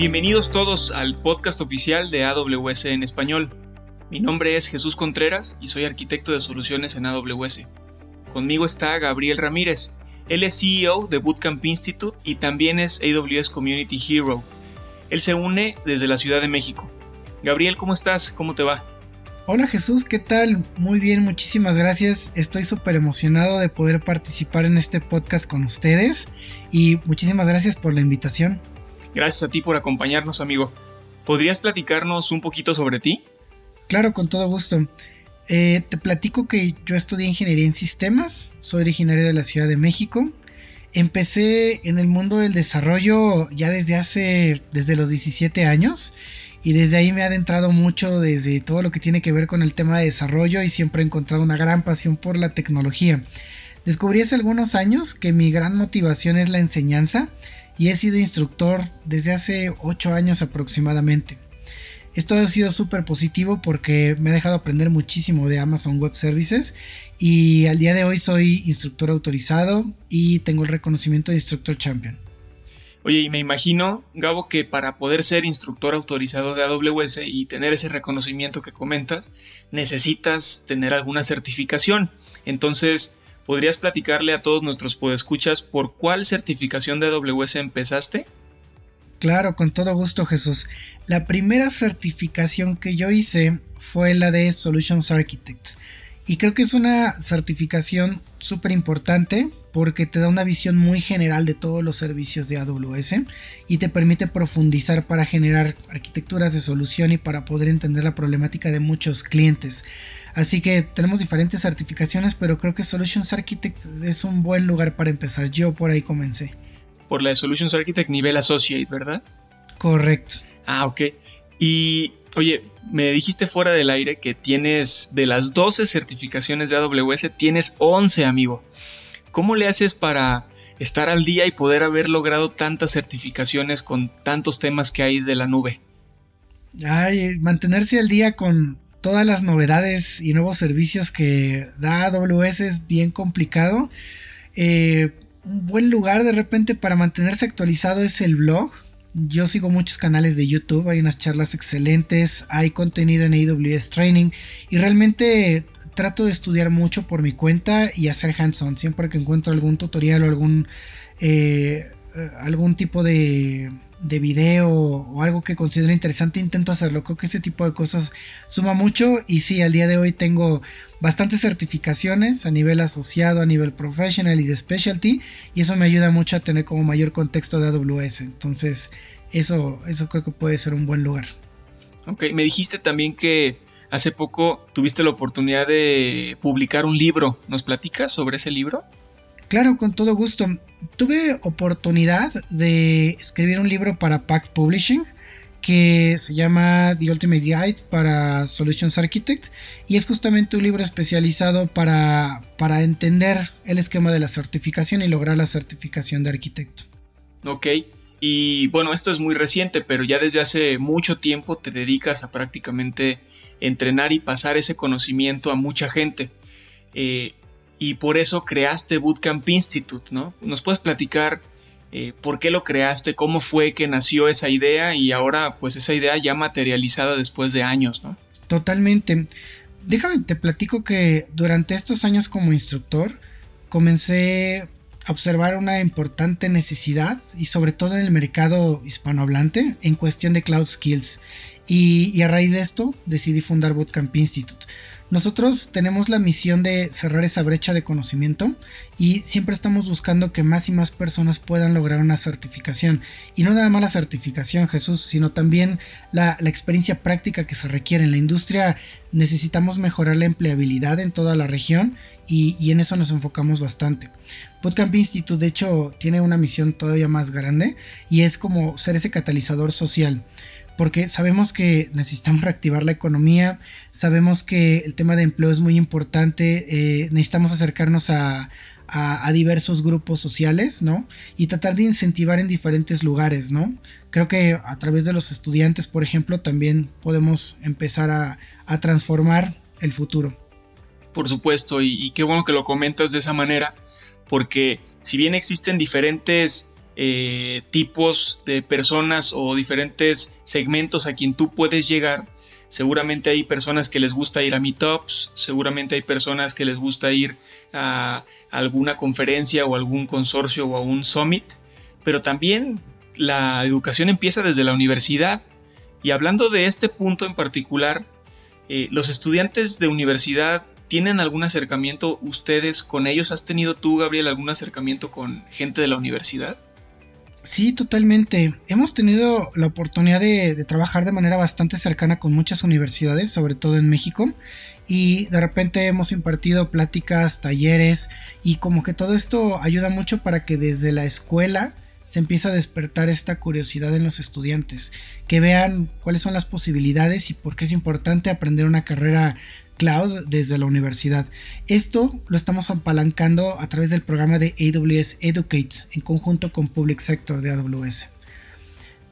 Bienvenidos todos al podcast oficial de AWS en español. Mi nombre es Jesús Contreras y soy arquitecto de soluciones en AWS. Conmigo está Gabriel Ramírez. Él es CEO de Bootcamp Institute y también es AWS Community Hero. Él se une desde la Ciudad de México. Gabriel, ¿cómo estás? ¿Cómo te va? Hola Jesús, ¿qué tal? Muy bien, muchísimas gracias. Estoy súper emocionado de poder participar en este podcast con ustedes y muchísimas gracias por la invitación. Gracias a ti por acompañarnos, amigo. ¿Podrías platicarnos un poquito sobre ti? Claro, con todo gusto. Eh, te platico que yo estudié ingeniería en sistemas, soy originario de la Ciudad de México. Empecé en el mundo del desarrollo ya desde hace, desde los 17 años y desde ahí me ha adentrado mucho desde todo lo que tiene que ver con el tema de desarrollo y siempre he encontrado una gran pasión por la tecnología. Descubrí hace algunos años que mi gran motivación es la enseñanza y he sido instructor desde hace 8 años aproximadamente. Esto ha sido súper positivo porque me ha dejado aprender muchísimo de Amazon Web Services y al día de hoy soy instructor autorizado y tengo el reconocimiento de instructor champion. Oye, y me imagino, Gabo, que para poder ser instructor autorizado de AWS y tener ese reconocimiento que comentas, necesitas tener alguna certificación. Entonces, ¿podrías platicarle a todos nuestros podescuchas por cuál certificación de AWS empezaste? Claro, con todo gusto, Jesús. La primera certificación que yo hice fue la de Solutions Architects. Y creo que es una certificación súper importante porque te da una visión muy general de todos los servicios de AWS y te permite profundizar para generar arquitecturas de solución y para poder entender la problemática de muchos clientes. Así que tenemos diferentes certificaciones, pero creo que Solutions Architect es un buen lugar para empezar. Yo por ahí comencé. Por la de Solutions Architect nivel Associate, ¿verdad? Correcto. Ah, ok. Y oye, me dijiste fuera del aire que tienes de las 12 certificaciones de AWS, tienes 11, amigo. ¿Cómo le haces para estar al día y poder haber logrado tantas certificaciones con tantos temas que hay de la nube? Ay, mantenerse al día con todas las novedades y nuevos servicios que da AWS es bien complicado. Eh, un buen lugar de repente para mantenerse actualizado es el blog. Yo sigo muchos canales de YouTube, hay unas charlas excelentes, hay contenido en AWS Training y realmente trato de estudiar mucho por mi cuenta y hacer hands-on. Siempre que encuentro algún tutorial o algún, eh, algún tipo de, de video o algo que considero interesante, intento hacerlo. Creo que ese tipo de cosas suma mucho. Y sí, al día de hoy tengo bastantes certificaciones a nivel asociado, a nivel professional y de specialty. Y eso me ayuda mucho a tener como mayor contexto de AWS. Entonces, eso, eso creo que puede ser un buen lugar. Ok, me dijiste también que hace poco tuviste la oportunidad de publicar un libro. ¿Nos platicas sobre ese libro? Claro, con todo gusto. Tuve oportunidad de escribir un libro para Pack Publishing que se llama The Ultimate Guide para Solutions Architect y es justamente un libro especializado para, para entender el esquema de la certificación y lograr la certificación de arquitecto. Ok, y bueno, esto es muy reciente, pero ya desde hace mucho tiempo te dedicas a prácticamente entrenar y pasar ese conocimiento a mucha gente. Eh, y por eso creaste Bootcamp Institute, ¿no? ¿Nos puedes platicar eh, por qué lo creaste, cómo fue que nació esa idea y ahora pues esa idea ya materializada después de años, ¿no? Totalmente. Déjame, te platico que durante estos años como instructor comencé a observar una importante necesidad y sobre todo en el mercado hispanohablante en cuestión de cloud skills. Y, y a raíz de esto decidí fundar Bootcamp Institute. Nosotros tenemos la misión de cerrar esa brecha de conocimiento y siempre estamos buscando que más y más personas puedan lograr una certificación. Y no nada más la certificación, Jesús, sino también la, experiencia práctica que se requiere. En la industria necesitamos mejorar la empleabilidad en toda la región y, en eso nos enfocamos bastante. Bootcamp Institute de hecho tiene una misión todavía más grande y es como ser ese catalizador social porque sabemos que necesitamos reactivar la economía, sabemos que el tema de empleo es muy importante, eh, necesitamos acercarnos a, diversos grupos sociales, ¿no? Y tratar de incentivar en diferentes lugares, ¿no? Creo que a través de los estudiantes, por ejemplo, también podemos empezar a, transformar el futuro. Por supuesto, y qué bueno que lo comentas de esa manera, porque si bien existen diferentes eh, tipos de personas o diferentes segmentos a quien tú puedes llegar. Seguramente hay personas que les gusta ir a meetups, seguramente hay personas que les gusta ir a alguna conferencia o algún consorcio o a un summit, pero también la educación empieza desde la universidad. Y hablando de este punto en particular, eh, los estudiantes de universidad tienen algún acercamiento ustedes con ellos? ¿Has tenido tú, Gabriel, algún acercamiento con gente de la universidad? Sí, totalmente. Hemos tenido la oportunidad de, trabajar de manera bastante cercana con muchas universidades, sobre todo en México, y de repente hemos impartido pláticas, talleres, y como que todo esto ayuda mucho para que desde la escuela se empiece a despertar esta curiosidad en los estudiantes, que vean cuáles son las posibilidades y por qué es importante aprender una carrera cloud desde la universidad. Esto lo estamos apalancando a través del programa de AWS Educate en conjunto con Public Sector de AWS.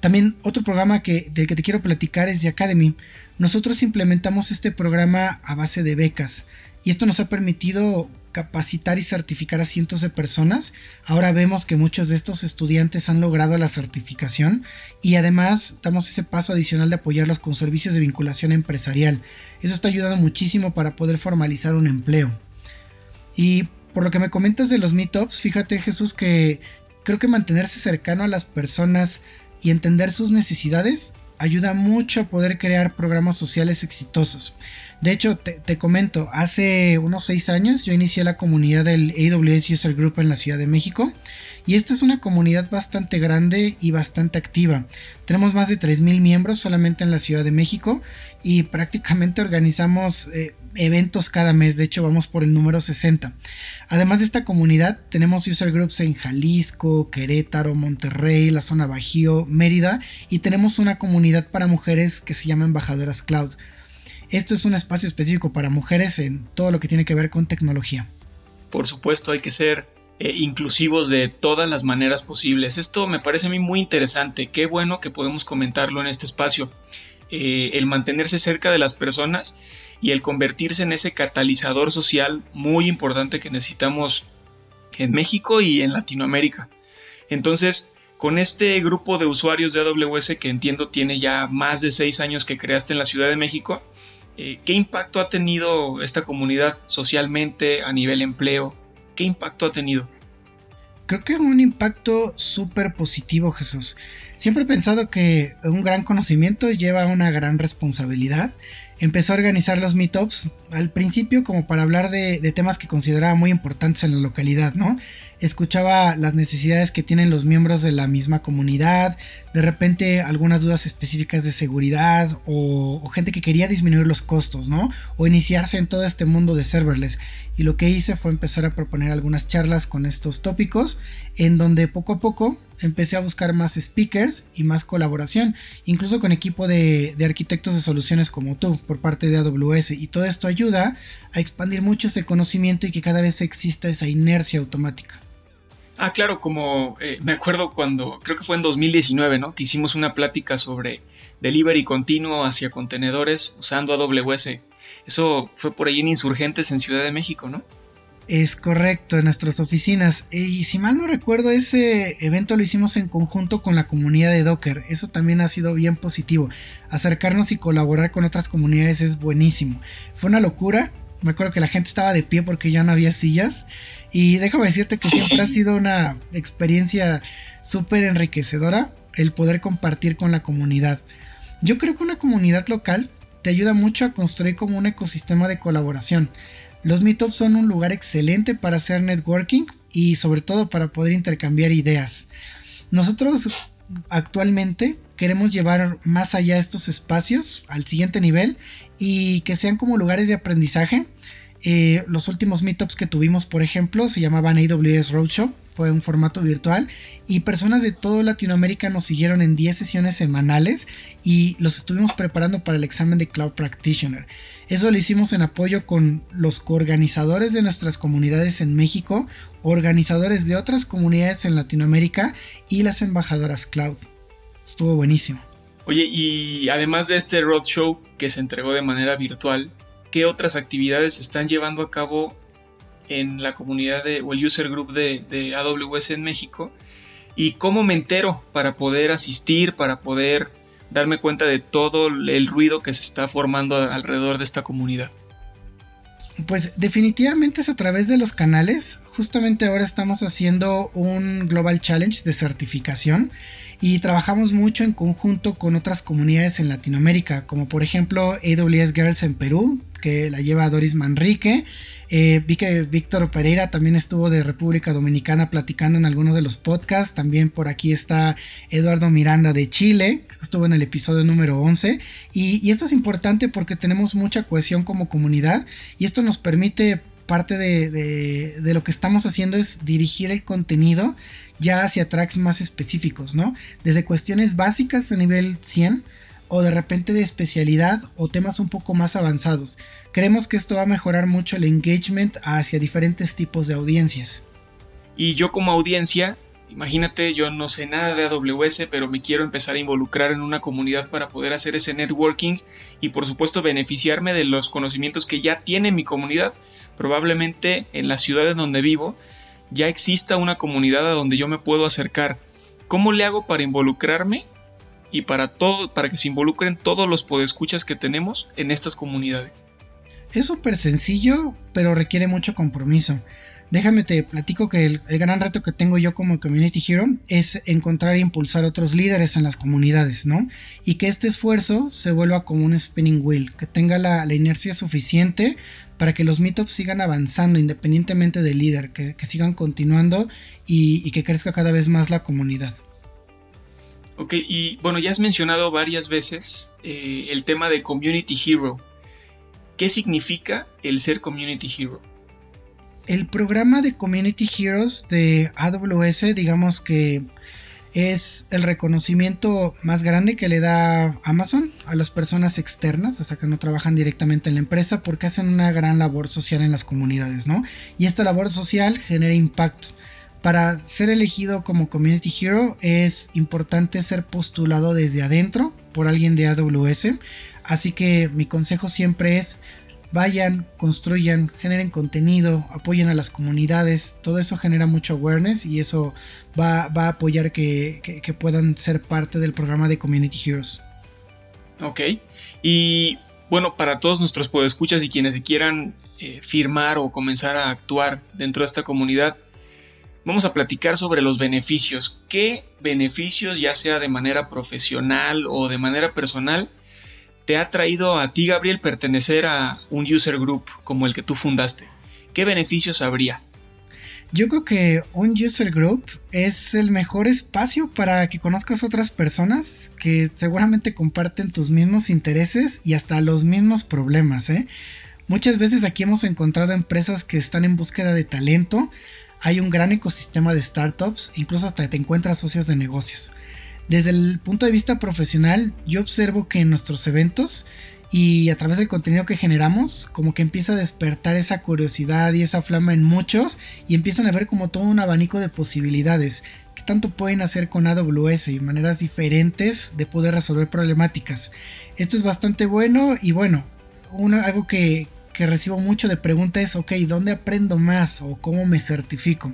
También otro programa que, del que te quiero platicar es de Academy. Nosotros implementamos este programa a base de becas y esto nos ha permitido capacitar y certificar a cientos de personas. Ahora vemos que muchos de estos estudiantes han logrado la certificación y además damos ese paso adicional de apoyarlos con servicios de vinculación empresarial. Eso está ayudando muchísimo para poder formalizar un empleo. Y por lo que me comentas de los meetups, fíjate Jesús que creo que mantenerse cercano a las personas y entender sus necesidades ayuda mucho a poder crear programas sociales exitosos. De hecho, te, comento, hace unos seis años yo inicié la comunidad del AWS User Group en la Ciudad de México y esta es una comunidad bastante grande y bastante activa. Tenemos más de 3.000 miembros solamente en la Ciudad de México y prácticamente organizamos eh, eventos cada mes, de hecho vamos por el número 60. Además de esta comunidad, tenemos user groups en Jalisco, Querétaro, Monterrey, la zona Bajío, Mérida y tenemos una comunidad para mujeres que se llama Embajadoras Cloud. Esto es un espacio específico para mujeres en todo lo que tiene que ver con tecnología. Por supuesto, hay que ser eh, inclusivos de todas las maneras posibles. Esto me parece a mí muy interesante. Qué bueno que podemos comentarlo en este espacio. Eh, el mantenerse cerca de las personas y el convertirse en ese catalizador social muy importante que necesitamos en México y en Latinoamérica. Entonces, con este grupo de usuarios de AWS que entiendo tiene ya más de seis años que creaste en la Ciudad de México, eh, ¿Qué impacto ha tenido esta comunidad socialmente a nivel empleo? ¿Qué impacto ha tenido? Creo que un impacto súper positivo, Jesús. Siempre he pensado que un gran conocimiento lleva una gran responsabilidad. Empezó a organizar los meetups al principio como para hablar de, de temas que consideraba muy importantes en la localidad, ¿no? escuchaba las necesidades que tienen los miembros de la misma comunidad, de repente algunas dudas específicas de seguridad o, gente que quería disminuir los costos, ¿no? O iniciarse en todo este mundo de serverless. Y lo que hice fue empezar a proponer algunas charlas con estos tópicos, en donde poco a poco empecé a buscar más speakers y más colaboración, incluso con equipo de, de arquitectos de soluciones como tú, por parte de AWS. Y todo esto ayuda a expandir mucho ese conocimiento y que cada vez exista esa inercia automática. Ah, claro, como eh, me acuerdo cuando, creo que fue en 2019, ¿no? Que hicimos una plática sobre delivery continuo hacia contenedores usando AWS. Eso fue por ahí en Insurgentes en Ciudad de México, ¿no? Es correcto, en nuestras oficinas. Y si mal no recuerdo, ese evento lo hicimos en conjunto con la comunidad de Docker. Eso también ha sido bien positivo. Acercarnos y colaborar con otras comunidades es buenísimo. Fue una locura. Me acuerdo que la gente estaba de pie porque ya no había sillas. Y déjame decirte que siempre ha sido una experiencia súper enriquecedora el poder compartir con la comunidad. Yo creo que una comunidad local te ayuda mucho a construir como un ecosistema de colaboración. Los meetups son un lugar excelente para hacer networking y sobre todo para poder intercambiar ideas. Nosotros actualmente queremos llevar más allá estos espacios al siguiente nivel y que sean como lugares de aprendizaje eh, los últimos meetups que tuvimos, por ejemplo, se llamaban AWS Roadshow, fue un formato virtual y personas de toda Latinoamérica nos siguieron en 10 sesiones semanales y los estuvimos preparando para el examen de Cloud Practitioner. Eso lo hicimos en apoyo con los coorganizadores de nuestras comunidades en México, organizadores de otras comunidades en Latinoamérica y las embajadoras Cloud. Estuvo buenísimo. Oye, y además de este roadshow que se entregó de manera virtual, qué otras actividades se están llevando a cabo en la comunidad de, o el user group de, AWS en México ¿Y cómo me entero para poder asistir, para poder darme cuenta de todo el ruido que se está formando alrededor de esta comunidad? Pues definitivamente es a través de los canales. Justamente ahora estamos haciendo un Global Challenge de certificación y trabajamos mucho en conjunto con otras comunidades en Latinoamérica, como por ejemplo AWS Girls en Perú, que la lleva Doris Manrique. Eh, vi que Víctor Pereira también estuvo de República Dominicana platicando en algunos de los podcasts. También por aquí está Eduardo Miranda de Chile, que estuvo en el episodio número 11. Y, esto es importante porque tenemos mucha cohesión como comunidad y esto nos permite parte de, de, lo que estamos haciendo es dirigir el contenido ya hacia tracks más específicos, ¿no? Desde cuestiones básicas a nivel 100 o de repente de especialidad o temas un poco más avanzados. Creemos que esto va a mejorar mucho el engagement hacia diferentes tipos de audiencias. Y yo como audiencia, imagínate, yo no sé nada de AWS, pero me quiero empezar a involucrar en una comunidad para poder hacer ese networking y por supuesto beneficiarme de los conocimientos que ya tiene mi comunidad. Probablemente en la ciudad en donde vivo ya exista una comunidad a donde yo me puedo acercar. ¿Cómo le hago para involucrarme y para todo, para que se involucren todos los podescuchas que tenemos en estas comunidades? Es súper sencillo, pero requiere mucho compromiso. Déjame te platico que el, gran reto que tengo yo como Community Hero es encontrar e impulsar otros líderes en las comunidades, ¿no? Y que este esfuerzo se vuelva como un spinning wheel, que tenga la, inercia suficiente para que los meetups sigan avanzando independientemente del líder, que, sigan continuando y, que crezca cada vez más la comunidad. Ok, y bueno, ya has mencionado varias veces eh, el tema de Community Hero. ¿Qué significa el ser Community Hero? El programa de Community Heroes de AWS, digamos que es el reconocimiento más grande que le da Amazon a las personas externas, o sea que no trabajan directamente en la empresa porque hacen una gran labor social en las comunidades, ¿no? Y esta labor social genera impacto. Para ser elegido como Community Hero es importante ser postulado desde adentro por alguien de AWS, así que mi consejo siempre es vayan, construyan, generen contenido, apoyen a las comunidades, todo eso genera mucho awareness y eso va, a apoyar que, puedan ser parte del programa de Community Heroes. Ok, y bueno, para todos nuestros podescuchas y quienes quieran eh, firmar o comenzar a actuar dentro de esta comunidad, vamos a platicar sobre los beneficios. ¿Qué beneficios, ya sea de manera profesional o de manera personal, te ha traído a ti, Gabriel, pertenecer a un user group como el que tú fundaste? ¿Qué beneficios habría? Yo creo que un user group es el mejor espacio para que conozcas a otras personas que seguramente comparten tus mismos intereses y hasta los mismos problemas. ¿eh? Muchas veces aquí hemos encontrado empresas que están en búsqueda de talento. Hay un gran ecosistema de startups, incluso hasta te encuentras socios de negocios. Desde el punto de vista profesional, yo observo que en nuestros eventos y a través del contenido que generamos, como que empieza a despertar esa curiosidad y esa flama en muchos y empiezan a ver como todo un abanico de posibilidades que tanto pueden hacer con AWS y maneras diferentes de poder resolver problemáticas. Esto es bastante bueno y bueno, algo que, que recibo mucho de preguntas es, ok, ¿dónde aprendo más o cómo me certifico?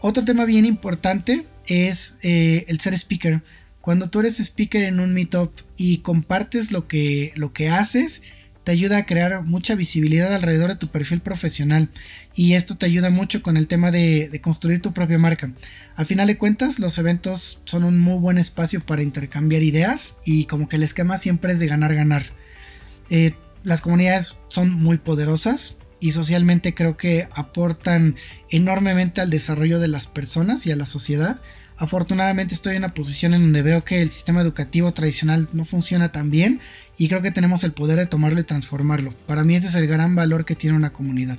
Otro tema bien importante es eh, el ser speaker. Cuando tú eres speaker en un meetup y compartes lo que, lo que haces, te ayuda a crear mucha visibilidad alrededor de tu perfil profesional y esto te ayuda mucho con el tema de, construir tu propia marca. Al final de cuentas, los eventos son un muy buen espacio para intercambiar ideas y como que el esquema siempre es de ganar-ganar. Eh, las comunidades son muy poderosas y socialmente creo que aportan enormemente al desarrollo de las personas y a la sociedad Afortunadamente estoy en una posición en donde veo que el sistema educativo tradicional no funciona tan bien y creo que tenemos el poder de tomarlo y transformarlo. Para mí ese es el gran valor que tiene una comunidad.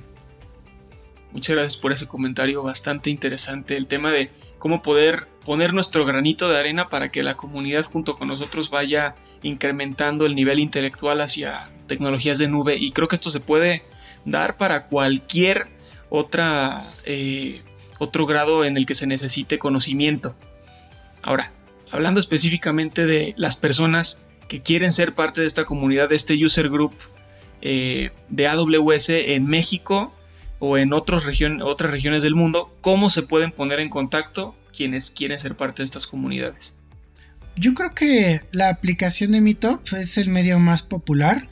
Muchas gracias por ese comentario bastante interesante. El tema de cómo poder poner nuestro granito de arena para que la comunidad junto con nosotros vaya incrementando el nivel intelectual hacia tecnologías de nube. Y creo que esto se puede dar para cualquier otra eh, otro grado en el que se necesite conocimiento. Ahora, hablando específicamente de las personas que quieren ser parte de esta comunidad, de este user group eh, de AWS en México o en otras regiones del mundo, ¿cómo se pueden poner en contacto quienes quieren ser parte de estas comunidades? Yo creo que la aplicación de Meetup es el medio más popular.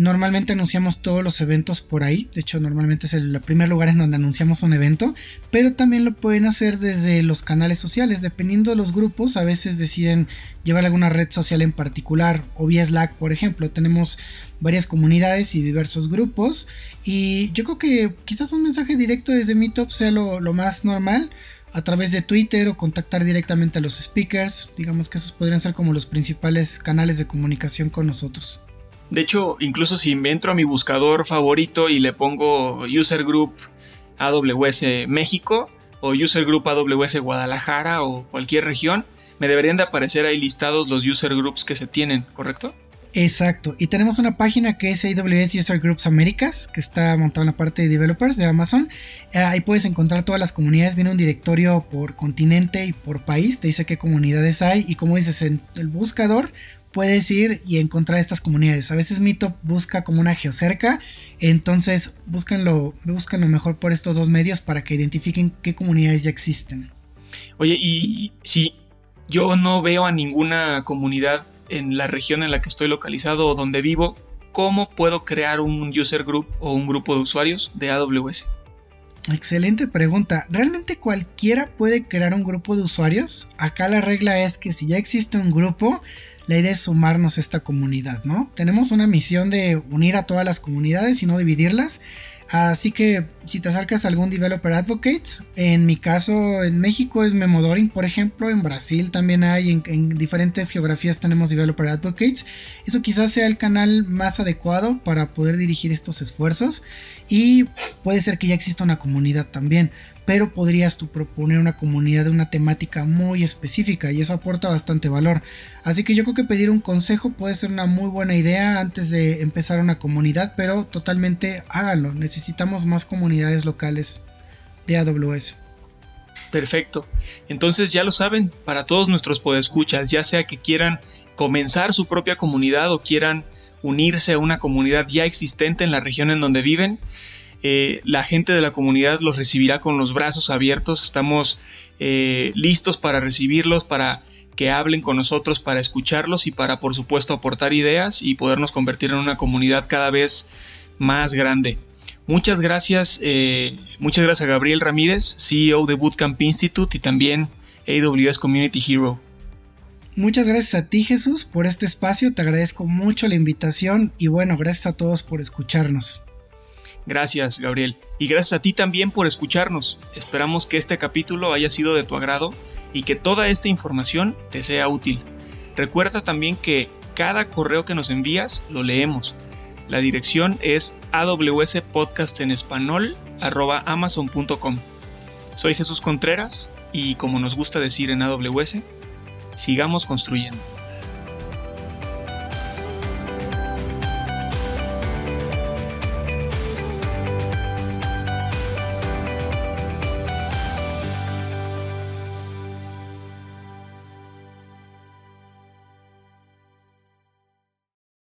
Normalmente anunciamos todos los eventos por ahí, de hecho normalmente es el primer lugar en donde anunciamos un evento, pero también lo pueden hacer desde los canales sociales, dependiendo de los grupos, a veces deciden llevar alguna red social en particular, o vía Slack por ejemplo, tenemos varias comunidades y diversos grupos, y yo creo que quizás un mensaje directo desde Meetup sea lo, lo más normal, a través de Twitter o contactar directamente a los speakers, digamos que esos podrían ser como los principales canales de comunicación con nosotros. De hecho, incluso si me entro a mi buscador favorito y le pongo User Group AWS México o User Group AWS Guadalajara o cualquier región, me deberían de aparecer ahí listados los user groups que se tienen, ¿correcto? Exacto, y tenemos una página que es AWS User Groups Américas, que está montada en la parte de developers de Amazon. Eh, ahí puedes encontrar todas las comunidades, viene un directorio por continente y por país, te dice qué comunidades hay y como dices en el buscador puedes ir y encontrar estas comunidades. A veces Meetup busca como una geocerca, entonces búsquenlo, búsquenlo mejor por estos dos medios para que identifiquen qué comunidades ya existen. Oye, y si yo no veo a ninguna comunidad en la región en la que estoy localizado o donde vivo, ¿cómo puedo crear un user group o un grupo de usuarios de AWS? Excelente pregunta. ¿Realmente cualquiera puede crear un grupo de usuarios? Acá la regla es que si ya existe un grupo, la idea es sumarnos a esta comunidad, ¿no? Tenemos una misión de unir a todas las comunidades y no dividirlas. Así que si te acercas a algún developer advocate, en mi caso en México es Memodoring, por ejemplo, en Brasil también hay, en, en, diferentes geografías tenemos developer advocates. Eso quizás sea el canal más adecuado para poder dirigir estos esfuerzos y puede ser que ya exista una comunidad también pero podrías tú proponer una comunidad de una temática muy específica y eso aporta bastante valor. Así que yo creo que pedir un consejo puede ser una muy buena idea antes de empezar una comunidad, pero totalmente háganlo. Necesitamos más comunidades locales de AWS. Perfecto. Entonces ya lo saben, para todos nuestros podescuchas, ya sea que quieran comenzar su propia comunidad o quieran unirse a una comunidad ya existente en la región en donde viven, eh, la gente de la comunidad los recibirá con los brazos abiertos. Estamos eh, listos para recibirlos, para que hablen con nosotros, para escucharlos y para, por supuesto, aportar ideas y podernos convertir en una comunidad cada vez más grande. Muchas gracias, eh, muchas gracias a Gabriel Ramírez, CEO de Bootcamp Institute y también AWS Community Hero. Muchas gracias a ti Jesús por este espacio, te agradezco mucho la invitación y bueno, gracias a todos por escucharnos. Gracias, Gabriel. Y gracias a ti también por escucharnos. Esperamos que este capítulo haya sido de tu agrado y que toda esta información te sea útil. Recuerda también que cada correo que nos envías lo leemos. La dirección es amazon.com. Soy Jesús Contreras y como nos gusta decir en AWS, sigamos construyendo.